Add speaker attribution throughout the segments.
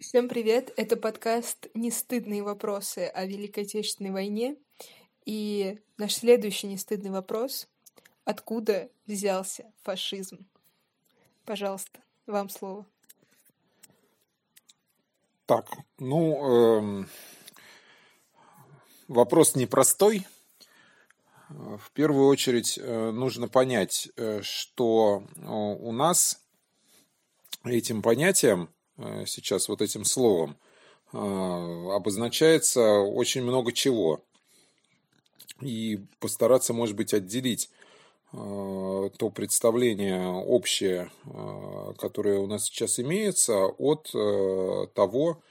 Speaker 1: Всем привет! Это подкаст «Нестыдные вопросы о Великой Отечественной войне». И наш следующий нестыдный вопрос — откуда взялся фашизм? Пожалуйста, вам слово.
Speaker 2: Так, ну, эм, вопрос непростой. В первую очередь э, нужно понять, э, что э, у нас этим понятием, сейчас вот этим словом, обозначается очень много чего. И постараться, может быть, отделить то представление общее, которое у нас сейчас имеется, от того,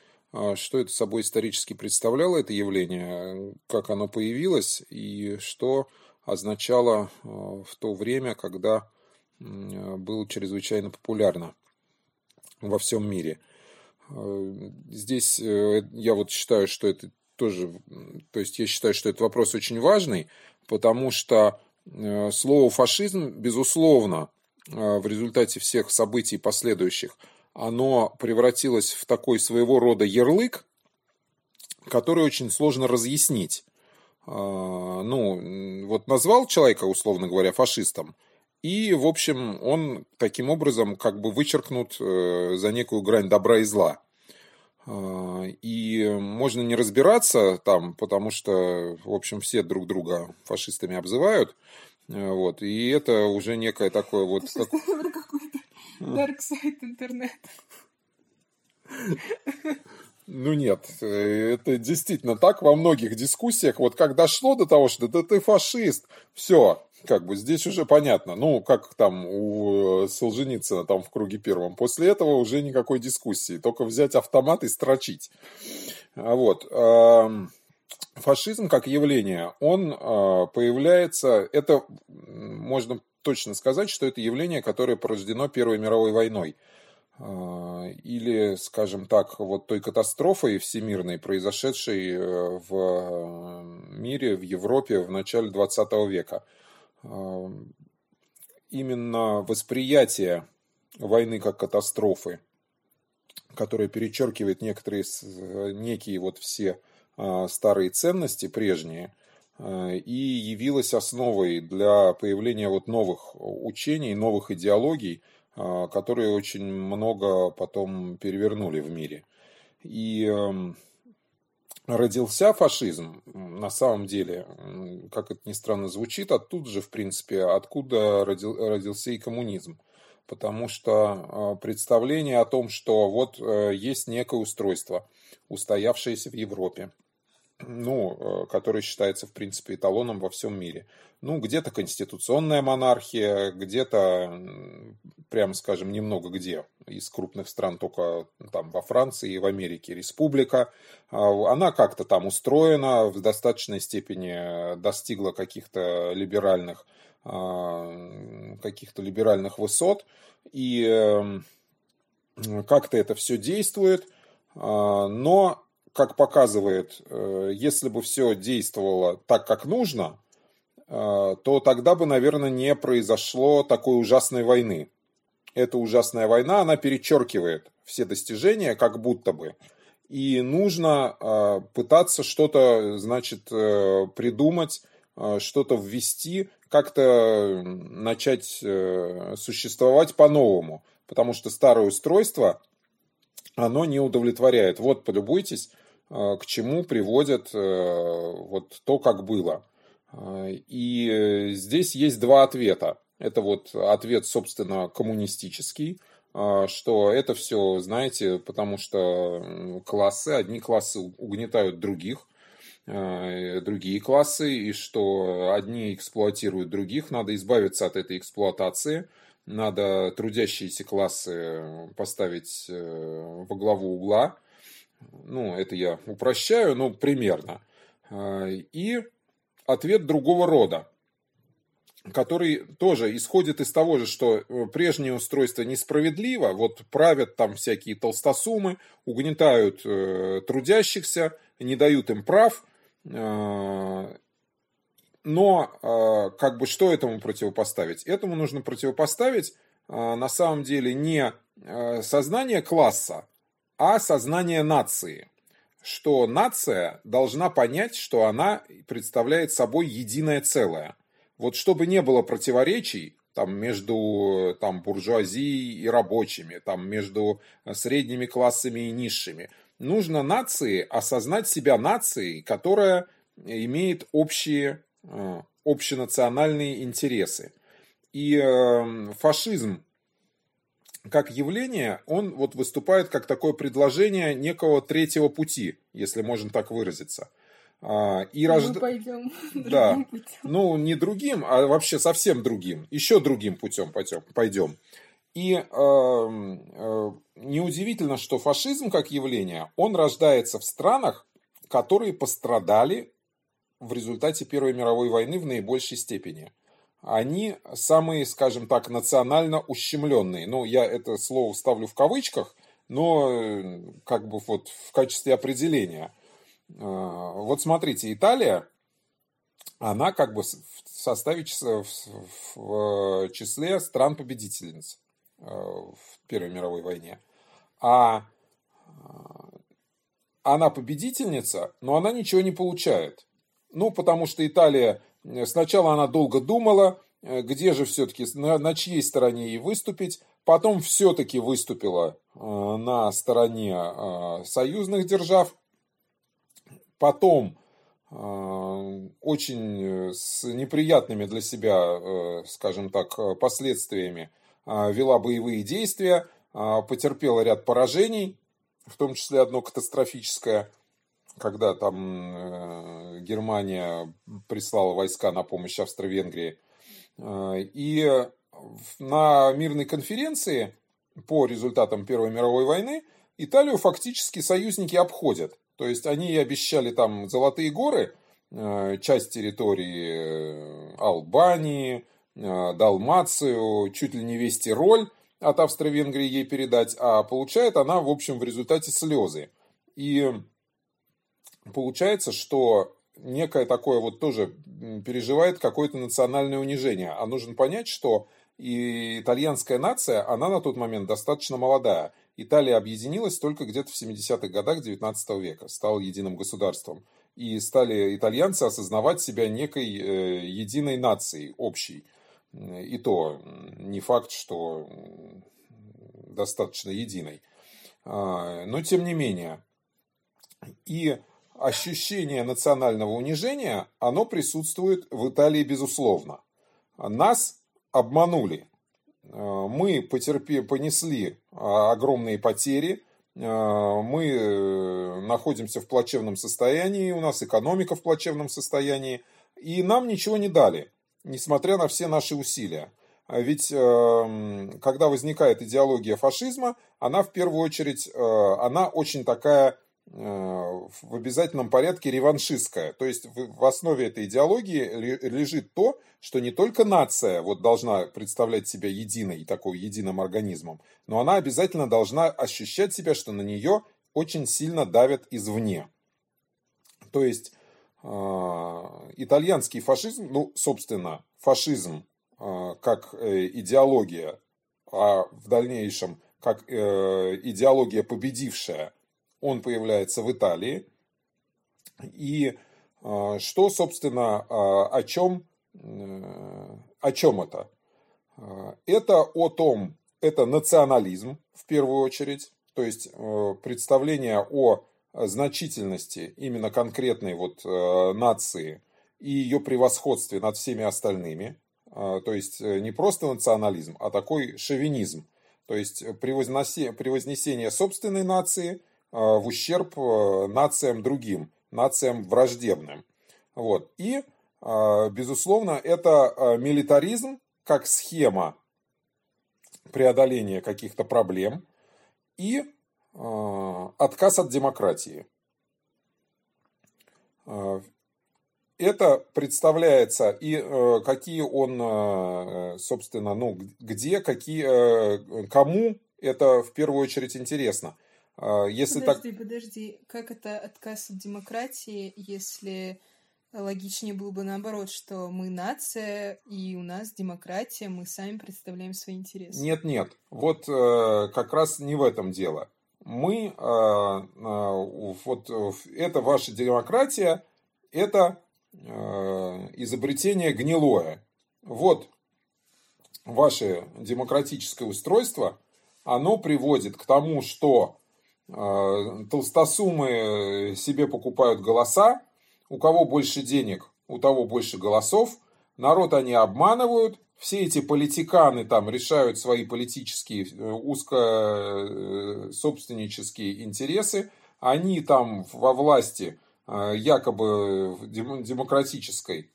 Speaker 2: что это собой исторически представляло, это явление, как оно появилось и что означало в то время, когда было чрезвычайно популярно во всем мире. Здесь э, я вот считаю, что это тоже, то есть я считаю, что этот вопрос очень важный, потому что э, слово фашизм, безусловно, э, в результате всех событий последующих, оно превратилось в такой своего рода ярлык, который очень сложно разъяснить. Ну, вот назвал человека, условно говоря, фашистом – и, в общем, он таким образом как бы вычеркнут э, за некую грань добра и зла. А, и можно не разбираться там, потому что, в общем, все друг друга фашистами обзывают. Э, вот. И это уже некое такое вот... Как...
Speaker 1: какой-то dark side интернета.
Speaker 2: Ну нет, э, это действительно так во многих дискуссиях. Вот как дошло до того, что да ты фашист, все, как бы здесь уже понятно. Ну, как там у Солженицына там в круге первом. После этого уже никакой дискуссии. Только взять автомат и строчить. А вот. Фашизм как явление, он а, появляется, это можно точно сказать, что это явление, которое порождено Первой мировой войной. А, или, скажем так, вот той катастрофой всемирной, произошедшей э, в мире, в Европе в начале 20 века – именно восприятие войны как катастрофы, которое перечеркивает некоторые, некие вот все а, старые ценности прежние, а, и явилась основой для появления вот новых учений, новых идеологий, а, которые очень много потом перевернули в мире. И родился фашизм, на самом деле, как это ни странно звучит, оттуда же, в принципе, откуда родил, родился и коммунизм. Потому что а, представление о том, что вот э, есть некое устройство, устоявшееся в Европе, ну, э, который считается, в принципе, эталоном во всем мире. Ну, где-то конституционная монархия, где-то, прямо скажем, немного где. Из крупных стран только там во Франции и в Америке республика. А, она как-то там устроена, в достаточной степени достигла каких-то либеральных, а, каких-то либеральных высот. И эм, как-то это все действует. А, но как показывает, э, если бы все действовало так, как нужно, э, то тогда бы, наверное, не произошло такой ужасной войны. Эта ужасная война, она перечеркивает все достижения, как будто бы. И нужно э, пытаться что-то, значит, придумать, что-то ввести, как-то начать существовать по-новому. Потому что старое устройство, оно не удовлетворяет. Вот, полюбуйтесь, к чему приводит э, вот то, как было. Э, и здесь есть два ответа. Это вот ответ, собственно, коммунистический, что это все, знаете, потому что классы, одни классы угнетают других, другие классы, и что одни эксплуатируют других, надо избавиться от этой эксплуатации, надо трудящиеся классы поставить во главу угла, ну, это я упрощаю, но примерно. А, и ответ другого рода, который тоже исходит из того же, что э, прежнее устройство несправедливо, вот правят там всякие толстосумы, угнетают э, трудящихся, не дают им прав, э, но э, как бы что этому противопоставить? Этому нужно противопоставить э, на самом деле не э, сознание класса, а сознание нации, что нация должна понять, что она представляет собой единое целое. Вот чтобы не было противоречий, там, между там, буржуазией и рабочими, там, между средними классами и низшими. Нужно нации осознать себя нацией, которая имеет общие, э, общенациональные интересы. И э, фашизм как явление, он вот выступает как такое предложение некого третьего пути, если можно так выразиться.
Speaker 1: А, и Мы рожд... пойдем
Speaker 2: да. другим путем. Ну, не другим, а вообще совсем другим. Еще другим путем пойдем. И э, э, неудивительно, что фашизм как явление, он рождается в странах, которые пострадали в результате Первой мировой войны в наибольшей степени. Они самые, скажем так, национально ущемленные. Ну, я это слово ставлю в кавычках, но э, как бы вот в качестве определения – а, вот смотрите, Италия, она как бы в составе в числе стран-победительниц в Первой мировой войне. А она победительница, но она ничего не получает. Ну, потому что Италия, сначала она долго думала, где же все-таки, на, на чьей стороне ей выступить, потом все-таки выступила на стороне союзных держав, потом э, очень э, с неприятными для себя, э, скажем так, последствиями вела боевые действия, потерпела ряд поражений, в том числе одно катастрофическое, когда там Германия прислала войска на помощь Австро-Венгрии. И на мирной конференции по результатам Первой мировой войны Италию фактически союзники обходят. То есть они обещали там золотые горы, э, часть территории э, Албании, э, Далмацию, чуть ли не весь Тироль от Австро-Венгрии ей передать, а получает она, в общем, в результате слезы. И получается, что некое такое вот тоже переживает какое-то национальное унижение. А нужно понять, что и итальянская нация, она на тот момент достаточно молодая. Италия объединилась только где-то в 70-х годах 19 века, стала единым государством. И стали итальянцы осознавать себя некой э, единой нацией, общей. И то не факт, что достаточно единой. А, но тем не менее. И ощущение национального унижения, оно присутствует в Италии безусловно. Нас обманули. Э, мы потерпи, понесли а, огромные потери, э, мы э, находимся в плачевном состоянии, у нас экономика в плачевном состоянии, и нам ничего не дали, несмотря на все наши усилия. А ведь когда возникает идеология фашизма, она в первую очередь, она очень такая Э, в обязательном порядке реваншистская. То есть в основе этой идеологии лежит то, что не только нация вот должна представлять себя единой, такой единым организмом, но она обязательно должна ощущать себя, что на нее очень сильно давят извне. То есть э, итальянский фашизм, ну, собственно, фашизм э, как идеология, а в дальнейшем как идеология победившая – он появляется в Италии. И а, что, собственно, а, о чем, э, о чем это? А, это о том, это национализм в первую очередь, то есть э, представление о значительности именно конкретной вот э, нации и ее превосходстве над всеми остальными. То есть не просто национализм, а такой шовинизм. То есть превознесение собственной нации в ущерб э, нациям другим, нациям враждебным. Вот. И, э, безусловно, это милитаризм как схема преодоления каких-то проблем и отказ от демократии. Это представляется и какие он, собственно, ну, где, какие, кому это в первую очередь интересно – если
Speaker 1: подожди, так... подожди, как это отказ от демократии, если логичнее было бы наоборот, что мы нация, и у нас демократия, мы сами представляем свои интересы.
Speaker 2: Нет, нет, вот э, как раз не в этом дело. мы, вот это ваша демократия, это изобретение гнилое. Вот ваше демократическое устройство, оно приводит к тому, что толстосумы себе покупают голоса, у кого больше денег, у того больше голосов, народ они обманывают, все эти политиканы там решают свои политические э, узкособственнические э, интересы, они там во власти э, якобы демократической,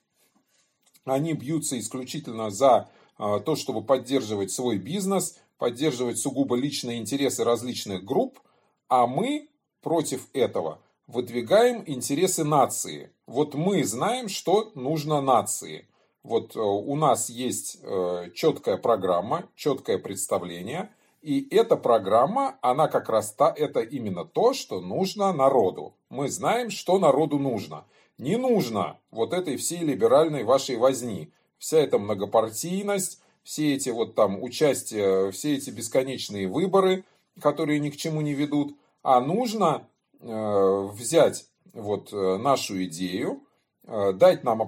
Speaker 2: они бьются исключительно за то, чтобы поддерживать свой бизнес, поддерживать сугубо личные интересы различных групп, а мы против этого выдвигаем интересы нации. Вот мы знаем, что нужно нации – вот э, у нас есть э, четкая программа, четкое представление, и эта программа, она как раз та, это именно то, что нужно народу. Мы знаем, что народу нужно. Не нужно вот этой всей либеральной вашей возни. Вся эта многопартийность, все эти вот там участия, все эти бесконечные выборы, которые ни к чему не ведут. А нужно э, взять вот э, нашу идею, Э, дать нам,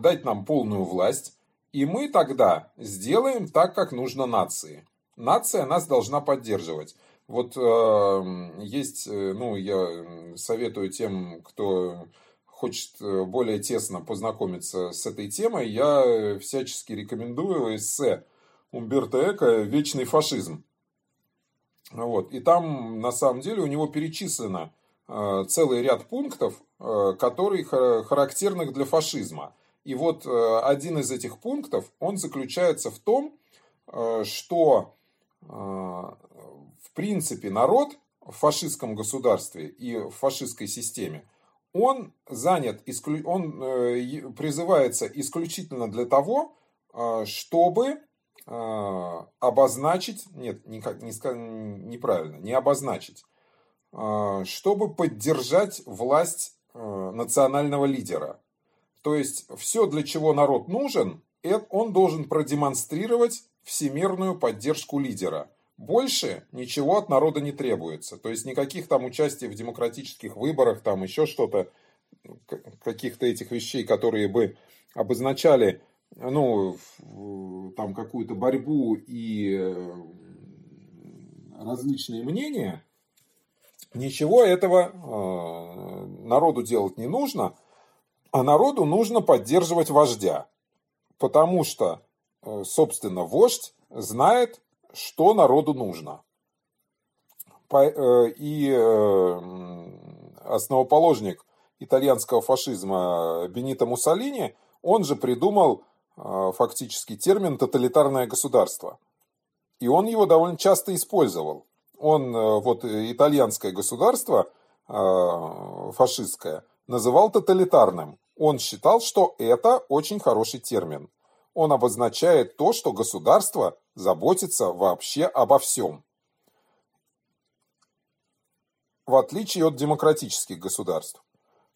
Speaker 2: дать нам полную власть, и мы тогда сделаем так, как нужно нации. Нация нас должна поддерживать. Вот э, есть, ну, я советую тем, кто хочет более тесно познакомиться с этой темой, я всячески рекомендую эссе Умберто Эко «Вечный фашизм». Вот. И там, на самом деле, у него перечислено Э, целый ряд пунктов, э, которые характерных для фашизма. И вот э, один из этих пунктов, он заключается в том, что в принципе народ в фашистском государстве и в фашистской системе, он занят, он призывается исключительно для того, чтобы обозначить, нет, никак, не, неправильно, не обозначить, а, чтобы поддержать власть а, национального лидера. То есть все, для чего народ нужен, он должен продемонстрировать всемирную поддержку лидера. Больше ничего от народа не требуется. То есть никаких там участий в демократических выборах, там еще что-то, каких-то этих вещей, которые бы обозначали ну, там какую-то борьбу и э, различные мнения, Ничего этого э, народу делать не нужно, а народу нужно поддерживать вождя. Потому что, э, собственно, вождь знает, что народу нужно. И основоположник итальянского фашизма Бенито Муссолини, он же придумал фактически термин «тоталитарное государство». И он его довольно часто использовал он э, вот итальянское государство э, фашистское называл тоталитарным. Он считал, что это очень хороший термин. Он обозначает то, что государство заботится вообще обо всем. В отличие от демократических государств,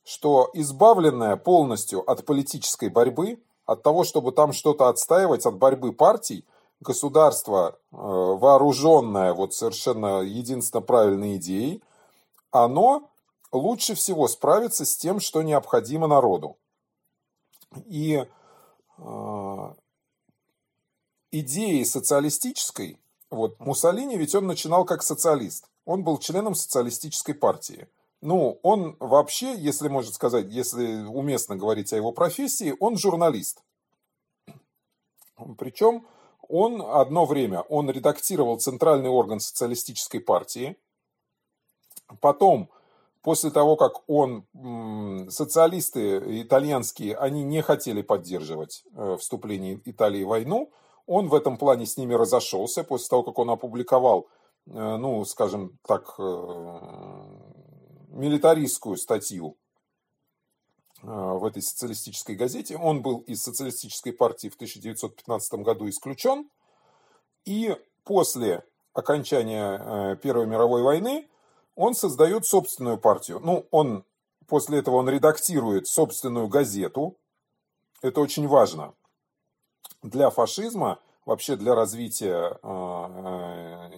Speaker 2: что избавленное полностью от политической борьбы, от того, чтобы там что-то отстаивать, от борьбы партий – государство, э, вооруженное вот совершенно единственно правильной идеей, оно лучше всего справится с тем, что необходимо народу. И э, идеей социалистической, вот Муссолини ведь он начинал как социалист, он был членом социалистической партии. Ну, он вообще, если можно сказать, если уместно говорить о его профессии, он журналист. Причем он одно время, он редактировал центральный орган социалистической партии. Потом, после того, как он, социалисты итальянские, они не хотели поддерживать э, вступление Италии в войну, он в этом плане с ними разошелся после того, как он опубликовал, э, ну, скажем так, э, милитаристскую статью в этой социалистической газете. Он был из социалистической партии в 1915 году исключен. И после окончания э, Первой мировой войны он создает собственную партию. Ну, он после этого он редактирует собственную газету. Это очень важно. Для фашизма вообще для развития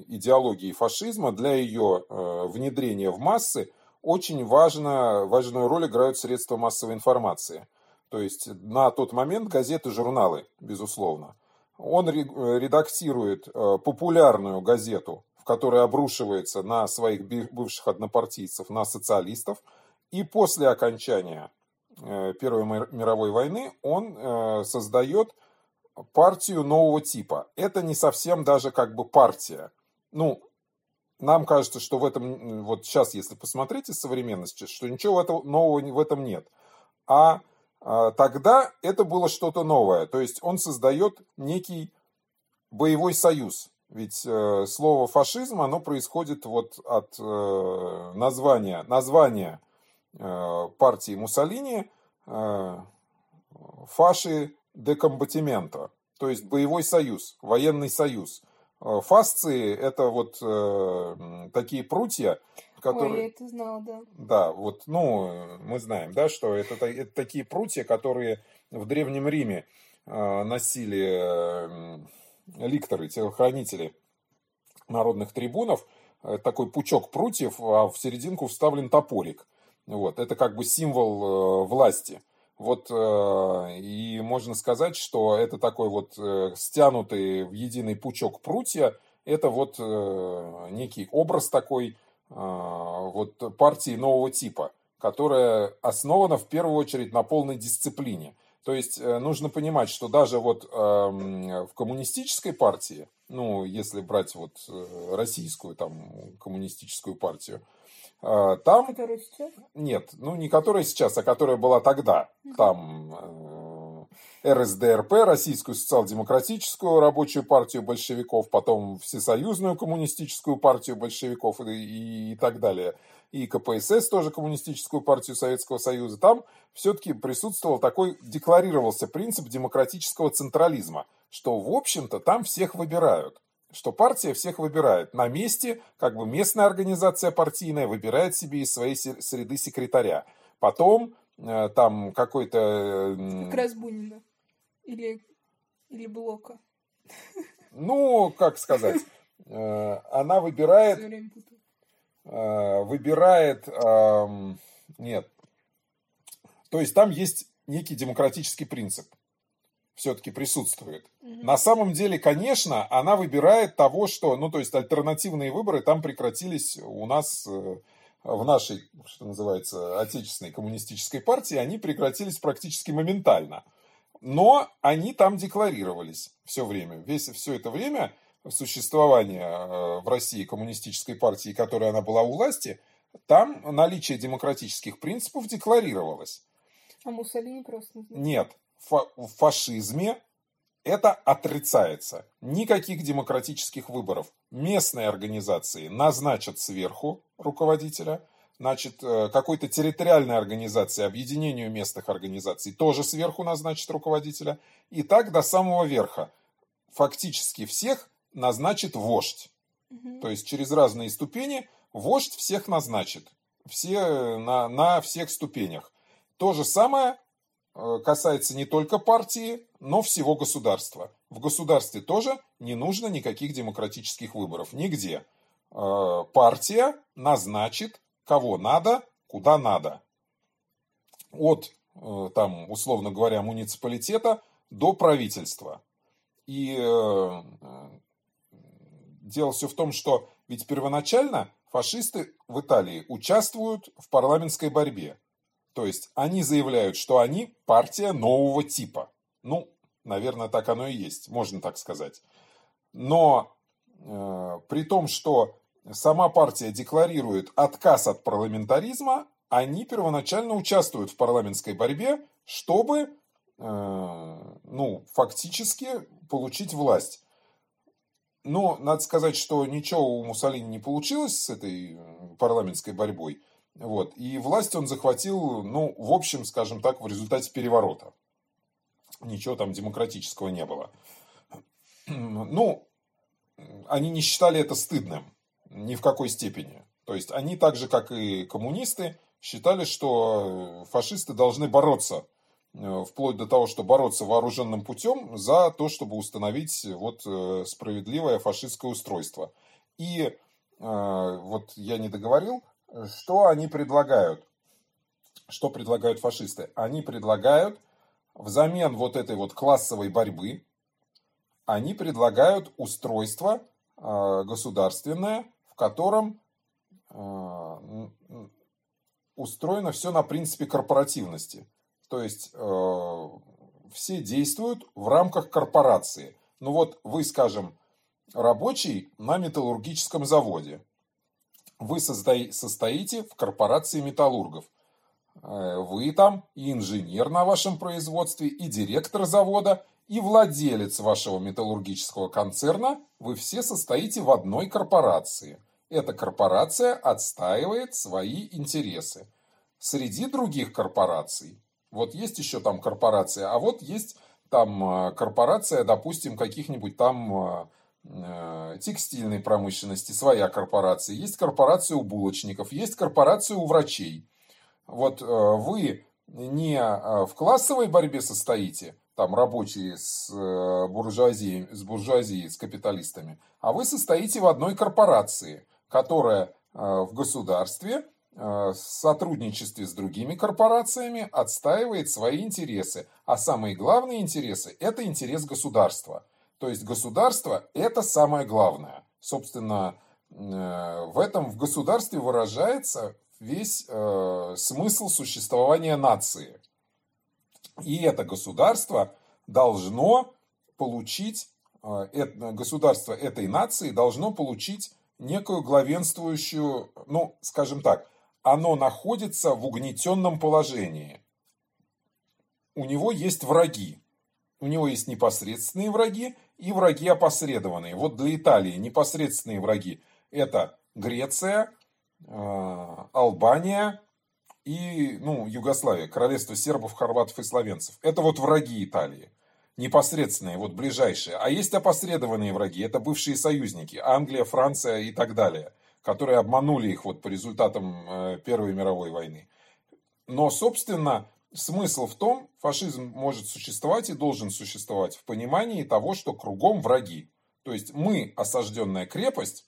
Speaker 2: идеологии фашизма, для ее внедрения в массы очень важно, важную роль играют средства массовой информации. То есть на тот момент газеты, журналы, безусловно. Он редактирует популярную газету который обрушивается на своих бывших однопартийцев, на социалистов. И после окончания э, Первой мировой войны он э, создает партию нового типа. Это не совсем даже как бы партия. Ну, нам кажется, что в этом, вот сейчас, если посмотреть из современности, что ничего этого нового в этом нет. А, а тогда это было что-то новое. То есть он создает некий боевой союз ведь э, слово фашизм, оно происходит вот от э, названия, названия э, партии Муссолини э, фаши де комбатимента, то есть боевой союз, военный союз. Э, фасции это вот э, такие прутья, которые...
Speaker 1: Ой, я это знала, да.
Speaker 2: Да, вот, ну, мы знаем, да, что это, это такие прутья, которые в Древнем Риме э, носили ликторы, телохранители народных трибунов, э, такой пучок прутьев, а в серединку вставлен топорик. Вот, это как бы символ э, власти. Вот, э, и можно сказать, что это такой вот стянутый в единый пучок прутья, это вот некий образ такой вот партии нового типа, которая основана в первую очередь на полной дисциплине. То есть э, нужно понимать, что даже вот эм, в коммунистической партии, ну, если брать вот э, российскую там коммунистическую партию, э, там...
Speaker 1: Которая сейчас?
Speaker 2: Нет, ну не которая сейчас, а которая была тогда. Там РСДРП, Российскую социал-демократическую рабочую партию большевиков, потом Всесоюзную коммунистическую партию большевиков и, и так далее и КПСС, тоже Коммунистическую партию Советского Союза, там все-таки присутствовал такой, декларировался принцип демократического централизма, что, в общем-то, там всех выбирают что партия всех выбирает. На месте, как бы местная организация партийная выбирает себе из своей среды секретаря. Потом э, там какой-то...
Speaker 1: Э, как раз Бунина. Или, или Блока.
Speaker 2: Ну, как сказать. Э, она выбирает... Э, выбирает... Нет. То есть там есть некий демократический принцип. Все-таки присутствует. Угу. На самом деле, конечно, она выбирает того, что... Ну, то есть альтернативные выборы там прекратились у нас э, в нашей, что называется, отечественной коммунистической партии, они прекратились практически моментально. Но они там декларировались все время. Весь, все это время существования э, в России коммунистической партии, которой она была у власти, там наличие демократических принципов декларировалось.
Speaker 1: А Муссолини просто не
Speaker 2: Нет, фа- в фашизме это отрицается. Никаких демократических выборов. Местные организации назначат сверху руководителя, значит, э, какой-то территориальной организации, объединению местных организаций тоже сверху назначат руководителя. И так до самого верха. Фактически всех назначит вождь. Угу. То есть через разные ступени вождь всех назначит. Все на, на всех ступенях. То же самое э, касается не только партии, но всего государства. В государстве тоже не нужно никаких демократических выборов. Нигде. Э, партия назначит кого надо, куда надо. От, э, там, условно говоря, муниципалитета до правительства. И дело все в том, что ведь первоначально фашисты в Италии участвуют в парламентской борьбе. То есть они заявляют, что они партия нового типа. Ну, наверное, так оно и есть, можно так сказать. Но э, при том, что сама партия декларирует отказ от парламентаризма, они первоначально участвуют в парламентской борьбе, чтобы э, ну, фактически получить власть. Но надо сказать, что ничего у Муссолини не получилось с этой э, парламентской борьбой. Вот. И власть он захватил, ну, в общем, скажем так, в результате переворота. Ничего там демократического не было. Ну, они не считали это стыдным. Ни в какой степени. То есть они так же, как и коммунисты, считали, что фашисты должны бороться э, вплоть до того, что бороться вооруженным путем за то, чтобы установить вот справедливое фашистское устройство. И вот я не договорил, что они предлагают. Что предлагают фашисты? Они предлагают взамен вот этой вот классовой борьбы, они предлагают устройство государственное, в котором устроено все на принципе корпоративности. То есть э, все действуют в рамках корпорации. Ну вот вы, скажем, рабочий на металлургическом заводе. Вы состоите в корпорации металлургов. Э, вы там и инженер на вашем производстве, и директор завода, и владелец вашего металлургического концерна. Вы все состоите в одной корпорации – эта корпорация отстаивает свои интересы. Среди других корпораций, вот есть еще там корпорация, а вот есть там э, корпорация, допустим, каких-нибудь там э, текстильной промышленности, своя корпорация, есть корпорация у булочников, есть корпорация у врачей. Вот вы не в классовой борьбе состоите, там рабочие с буржуазией, с буржуазией, с капиталистами, а вы состоите в одной корпорации – которая э, в государстве э, в сотрудничестве с другими корпорациями отстаивает свои интересы. А самые главные интересы – это интерес государства. То есть государство – это самое главное. Собственно, э, в этом в государстве выражается весь смысл существования нации. И это государство должно получить, государство этой нации должно получить некую главенствующую, ну, скажем так, оно находится в угнетенном положении. У него есть враги. У него есть непосредственные враги и враги опосредованные. Вот для Италии непосредственные враги – это Греция, э, Албания и ну, Югославия, королевство сербов, хорватов и словенцев. Это вот враги Италии непосредственные, вот ближайшие. А есть опосредованные враги, это бывшие союзники, Англия, Франция и так далее, которые обманули их вот по результатам э, Первой мировой войны. Но, собственно, смысл в том, фашизм может существовать и должен существовать в понимании того, что кругом враги. То есть мы осажденная крепость,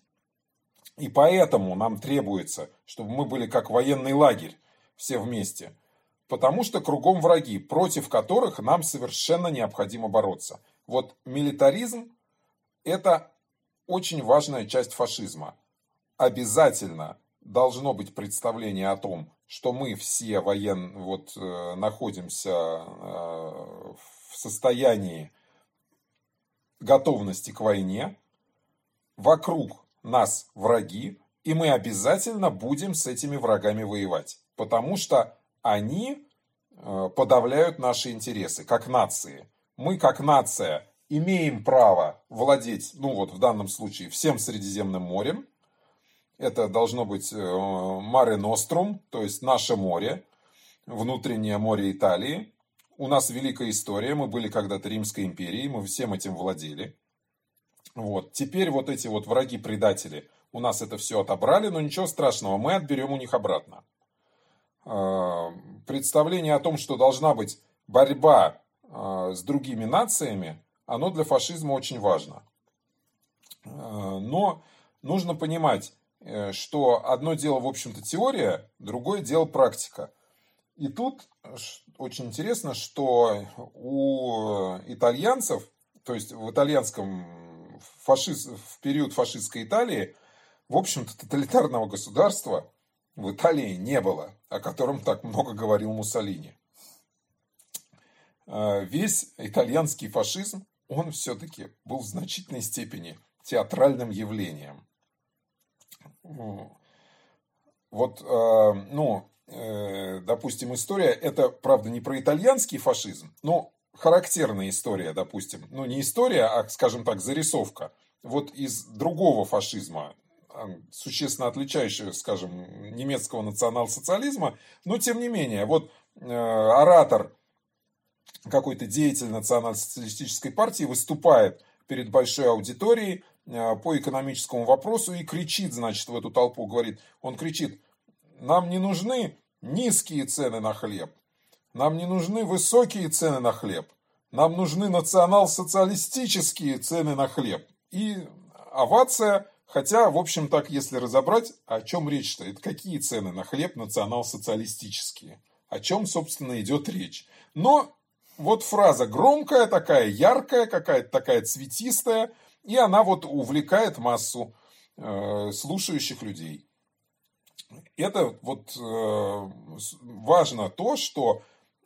Speaker 2: и поэтому нам требуется, чтобы мы были как военный лагерь, все вместе – потому что кругом враги, против которых нам совершенно необходимо бороться. Вот милитаризм – это очень важная часть фашизма. Обязательно должно быть представление о том, что мы все воен вот э, находимся э, в состоянии готовности к войне, вокруг нас враги, и мы обязательно будем с этими врагами воевать, потому что они э, подавляют наши интересы, как нации. Мы, как нация, имеем право владеть, ну вот в данном случае, всем Средиземным морем. Это должно быть Маре Нострум, то есть наше море, внутреннее море Италии. У нас великая история, мы были когда-то Римской империей, мы всем этим владели. Вот. Теперь вот эти вот враги-предатели у нас это все отобрали, но ничего страшного, мы отберем у них обратно. Э, представление о том, что должна быть борьба э, с другими нациями, оно для фашизма очень важно. Э, но нужно понимать, что одно дело, в общем-то, теория, другое дело практика. И тут очень интересно, что у итальянцев, то есть в итальянском фашиз, в период фашистской Италии, в общем-то, тоталитарного государства в Италии не было, о котором так много говорил Муссолини. А, весь итальянский фашизм, он все-таки был в значительной степени театральным явлением. Вот, а, ну, э, допустим, история, это, правда, не про итальянский фашизм, но характерная история, допустим, ну, не история, а, скажем так, зарисовка, вот из другого фашизма, существенно отличающего, скажем, немецкого национал-социализма, но тем не менее, вот э, оратор какой-то деятель национал-социалистической партии выступает перед большой аудиторией э, по экономическому вопросу и кричит, значит, в эту толпу, говорит, он кричит, нам не нужны низкие цены на хлеб, Нам не нужны высокие цены на хлеб. Нам нужны национал-социалистические цены на хлеб. И овация, хотя, в общем, так, если разобрать, о чем речь-то? Это какие цены на хлеб национал-социалистические? О чем, собственно, идет речь? Но вот фраза громкая такая, яркая, какая-то такая цветистая, и она вот увлекает массу э, слушающих людей. Это вот э, важно то, что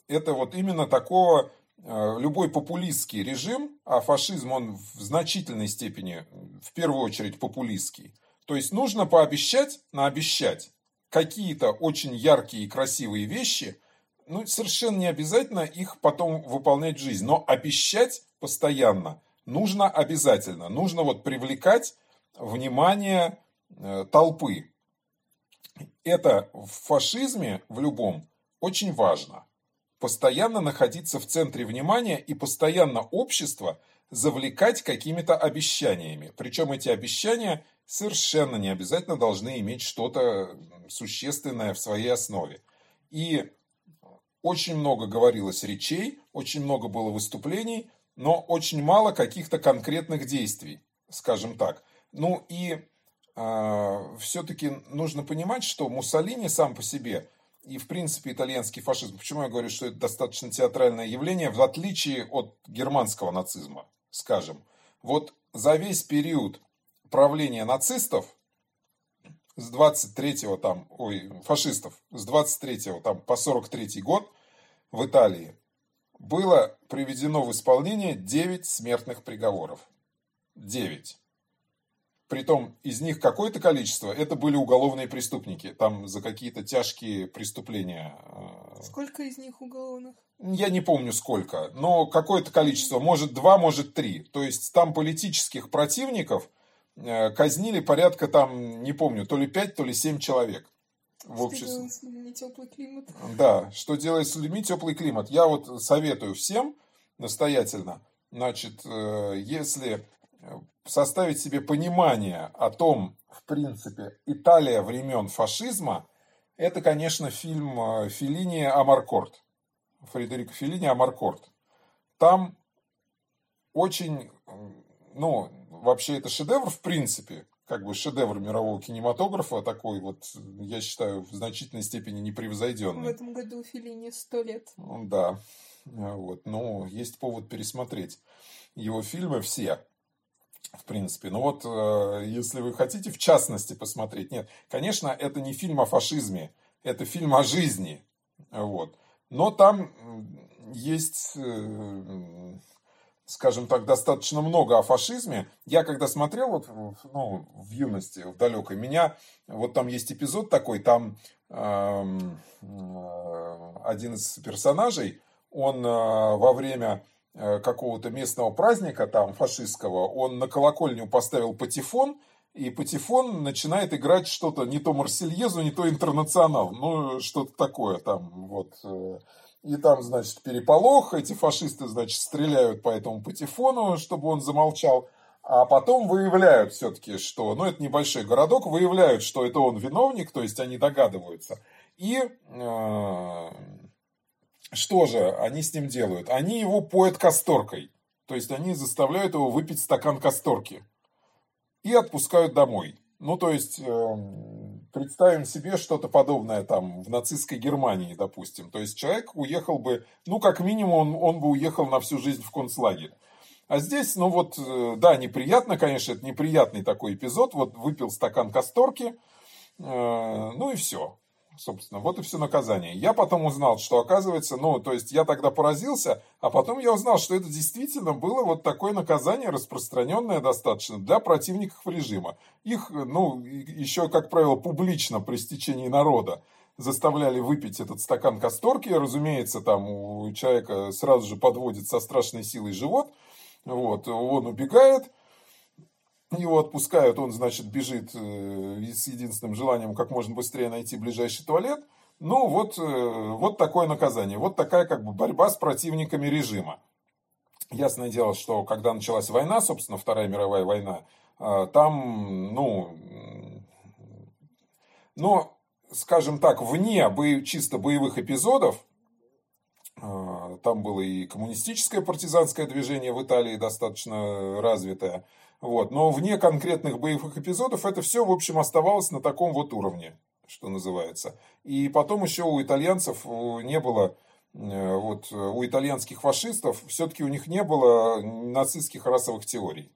Speaker 2: это вот именно такого э, любой популистский режим, а фашизм он в значительной степени, в первую очередь, популистский. То есть нужно пообещать, наобещать какие-то очень яркие и красивые вещи, ну, совершенно не обязательно их потом выполнять в жизнь, но обещать постоянно нужно обязательно. Нужно вот привлекать внимание э, толпы. Это в фашизме, в любом, очень важно. Постоянно находиться в центре внимания и постоянно общество завлекать какими-то обещаниями. Причем эти обещания совершенно не обязательно должны иметь что-то существенное в своей основе. И очень много говорилось речей, очень много было выступлений, но очень мало каких-то конкретных действий, скажем так. Ну и э, а, все-таки нужно понимать, что Муссолини сам по себе и, в принципе, итальянский фашизм, почему я говорю, что это достаточно театральное явление, в отличие от германского нацизма, скажем. Вот за весь период правления нацистов с 23-го там, ой, фашистов, с 23-го там по 43-й год в Италии было приведено в исполнение 9 смертных приговоров. 9. Притом из них какое-то количество это были уголовные преступники, там за какие-то тяжкие преступления.
Speaker 1: Э, сколько из них уголовных?
Speaker 2: Я не помню сколько, но какое-то количество, может два, может три. То есть там политических противников – Э, казнили порядка там, не помню, то ли 5, то ли 7 человек.
Speaker 1: В обществе. Что делать с людьми теплый климат?
Speaker 2: Да, что делать с людьми теплый климат. Я вот советую всем настоятельно, значит, э, если составить себе понимание о том, в принципе, Италия времен фашизма, это, конечно, фильм э, Филини «Амаркорд». Фредерико Филини «Амаркорд». Там очень, ну, вообще это шедевр в принципе, как бы шедевр мирового кинематографа, такой вот, я считаю, в значительной степени непревзойденный.
Speaker 1: В этом году Филини сто лет.
Speaker 2: Да, вот, ну, есть повод пересмотреть его фильмы все, в принципе. Но вот, э, если вы хотите в частности посмотреть, нет, конечно, это не фильм о фашизме, это фильм о жизни, вот. Но там есть э, скажем так, достаточно много о фашизме. Я когда смотрел вот, ну, в юности, в далекой, меня, вот там есть эпизод такой, там э, один из персонажей, он э, во время э, какого-то местного праздника там фашистского, он на колокольню поставил патефон, и патефон начинает играть что-то, не то Марсельезу, не то Интернационал, ну, что-то такое там, вот, э, и там, значит, переполох, эти фашисты, значит, стреляют по этому патефону, чтобы он замолчал. А потом выявляют все-таки, что, ну, это небольшой городок, выявляют, что это он виновник, то есть они догадываются. И э, что же они с ним делают? Они его поят касторкой. То есть они заставляют его выпить стакан касторки. И отпускают домой. Ну, то есть, э, представим себе что-то подобное там в нацистской Германии, допустим. То есть человек уехал бы, ну, как минимум, он, он бы уехал на всю жизнь в концлагерь. А здесь, ну вот, э, да, неприятно, конечно, это неприятный такой эпизод. Вот выпил стакан касторки, э, ну и все. Собственно, вот и все наказание. Я потом узнал, что оказывается, ну, то есть я тогда поразился, а потом я узнал, что это действительно было вот такое наказание, распространенное достаточно для противников режима. Их, ну, еще, как правило, публично при стечении народа заставляли выпить этот стакан касторки. Разумеется, там у человека сразу же подводит со страшной силой живот. Вот, он убегает, его отпускают, он, значит, бежит э, с единственным желанием как можно быстрее найти ближайший туалет. Ну, вот, э, вот такое наказание, вот такая как бы борьба с противниками режима. Ясное дело, что когда началась война, собственно, Вторая мировая война, э, там, ну, но, скажем так, вне чисто боевых эпизодов, там было и коммунистическое партизанское движение в Италии достаточно развитое. Вот. Но вне конкретных боевых эпизодов это все, в общем, оставалось на таком вот уровне, что называется. И потом еще у итальянцев э, не было, э, вот у итальянских фашистов, все-таки у них не было нацистских расовых теорий.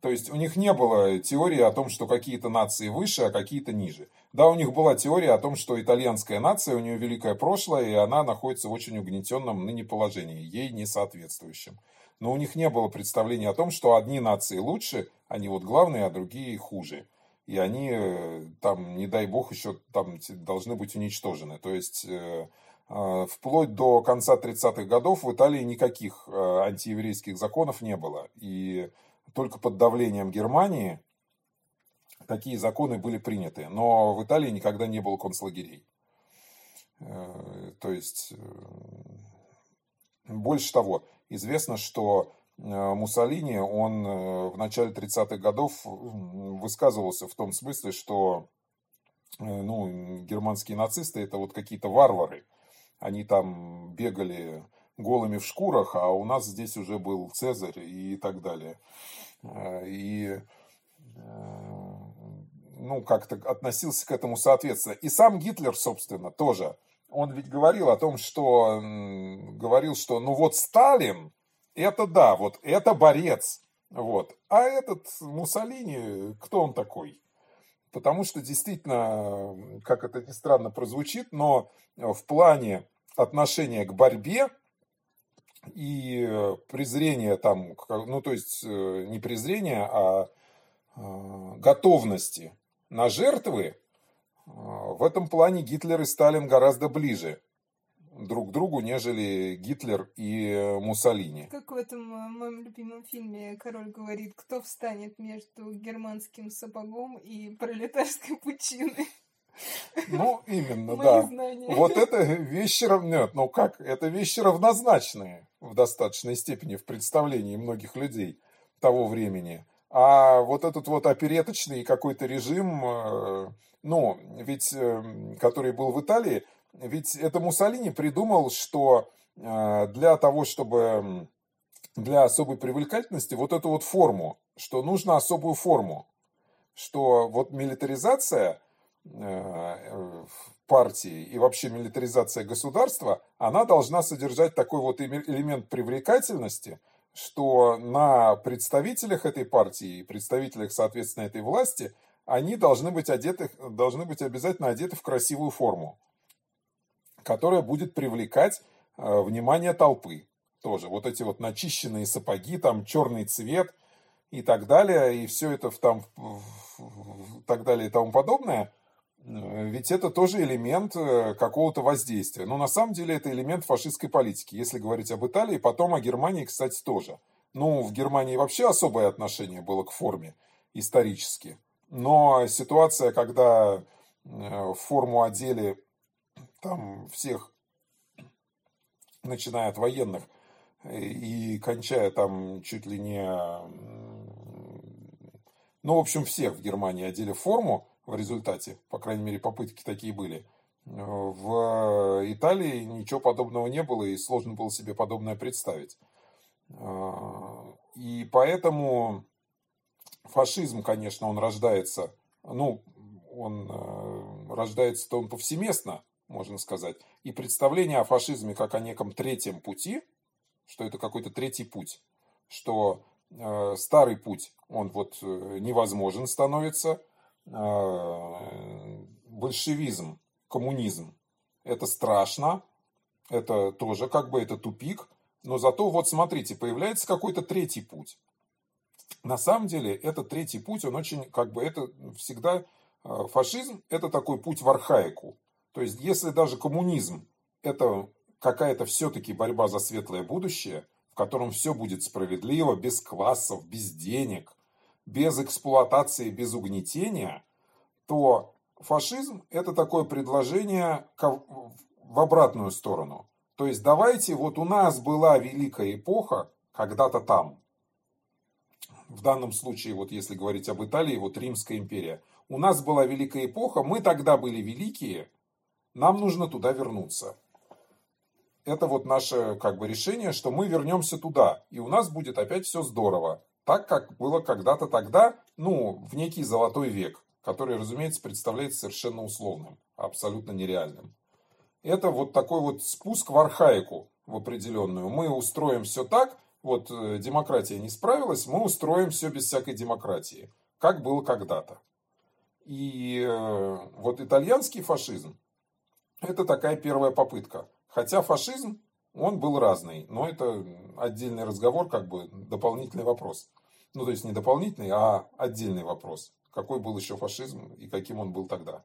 Speaker 2: То есть у них не было теории о том, что какие-то нации выше, а какие-то ниже. Да, у них была теория о том, что итальянская нация, у нее великое прошлое, и она находится в очень угнетенном ныне положении, ей не соответствующем. Но у них не было представления о том, что одни нации лучше, они вот главные, а другие хуже. И они э, там, не дай бог, еще там должны быть уничтожены. То есть э, э, вплоть до конца 30-х годов в Италии никаких антиеврейских законов не было. И только под давлением Германии такие законы были приняты. Но в Италии никогда не было концлагерей. То есть, больше того, известно, что э, Муссолини, он в начале 30-х годов высказывался в том смысле, что ну, германские нацисты это вот какие-то варвары. Они там бегали голыми в шкурах, а у нас здесь уже был Цезарь и так далее. И ну, как-то относился к этому соответственно. И сам Гитлер, собственно, тоже. Он ведь говорил о том, что говорил, что ну вот Сталин, это да, вот это борец. Вот. А этот Муссолини, кто он такой? Потому что действительно, как это ни странно прозвучит, но в плане отношения к борьбе и презрения там, ну то есть э, не презрения, а э, готовности на жертвы, в этом плане Гитлер и Сталин гораздо ближе друг к другу, нежели Гитлер и Муссолини.
Speaker 1: Как в этом э, моем любимом фильме король говорит, кто встанет между германским сапогом и пролетарской пучиной.
Speaker 2: Ну, именно, да. Знания. Вот это вещи равно, ну как, это вещи равнозначные в достаточной степени в представлении многих людей того времени. А вот этот вот опереточный какой-то режим, э, ну, ведь, э, который был в Италии, ведь это Муссолини придумал, что э, для того, чтобы для особой привлекательности вот эту вот форму, что нужно особую форму, что вот милитаризация партии и вообще милитаризация государства, она должна содержать такой вот элемент привлекательности – что на представителях этой партии и представителях, соответственно, этой власти, они должны быть одеты, должны быть обязательно одеты в красивую форму, которая будет привлекать э, внимание толпы. Тоже вот эти вот начищенные сапоги, там черный цвет и так далее, и все это в, там, в, так далее и тому подобное – Э, ведь это тоже элемент э, какого-то воздействия. Но на самом деле это элемент фашистской политики. Если говорить об Италии, потом о Германии, кстати, тоже. Ну, в Германии вообще особое отношение было к форме исторически. Но ситуация, когда э, форму одели там всех, начиная от военных и кончая там чуть ли не... Ну, в общем, всех в Германии одели форму, в результате. По крайней мере, попытки такие были. В Италии ничего подобного не было, и сложно было себе подобное представить. И поэтому фашизм, конечно, он рождается, ну, он э, рождается-то он повсеместно, можно сказать. И представление о фашизме как о неком третьем пути, что это какой-то третий путь, что э, старый путь, он вот э, невозможен становится, Э, большевизм, коммунизм. Это страшно, это тоже как бы это тупик, но зато вот смотрите, появляется какой-то третий путь. На самом деле этот третий путь, он очень как бы это всегда э, фашизм, это такой путь в архаику. То есть если даже коммунизм это какая-то все-таки борьба за светлое будущее, в котором все будет справедливо, без классов, без денег, без эксплуатации, без угнетения, то фашизм – это такое предложение в обратную сторону. То есть давайте, вот у нас была великая эпоха когда-то там. В данном случае, вот если говорить об Италии, вот Римская империя. У нас была великая эпоха, мы тогда были великие, нам нужно туда вернуться. это вот наше как бы решение, что мы вернемся туда, и у нас будет опять все здорово. Так, как было когда-то тогда, ну, в некий золотой век, который, разумеется, представляется совершенно условным, абсолютно нереальным. Это вот такой вот спуск в архаику в определенную. Мы устроим все так, вот э, демократия не справилась, мы устроим все без всякой демократии, как было когда-то. И э, вот итальянский фашизм – это такая первая попытка. Хотя фашизм, он был разный, но это отдельный разговор, как бы дополнительный вопрос. Ну, то есть не дополнительный, а отдельный вопрос. Какой был еще фашизм и каким он был тогда.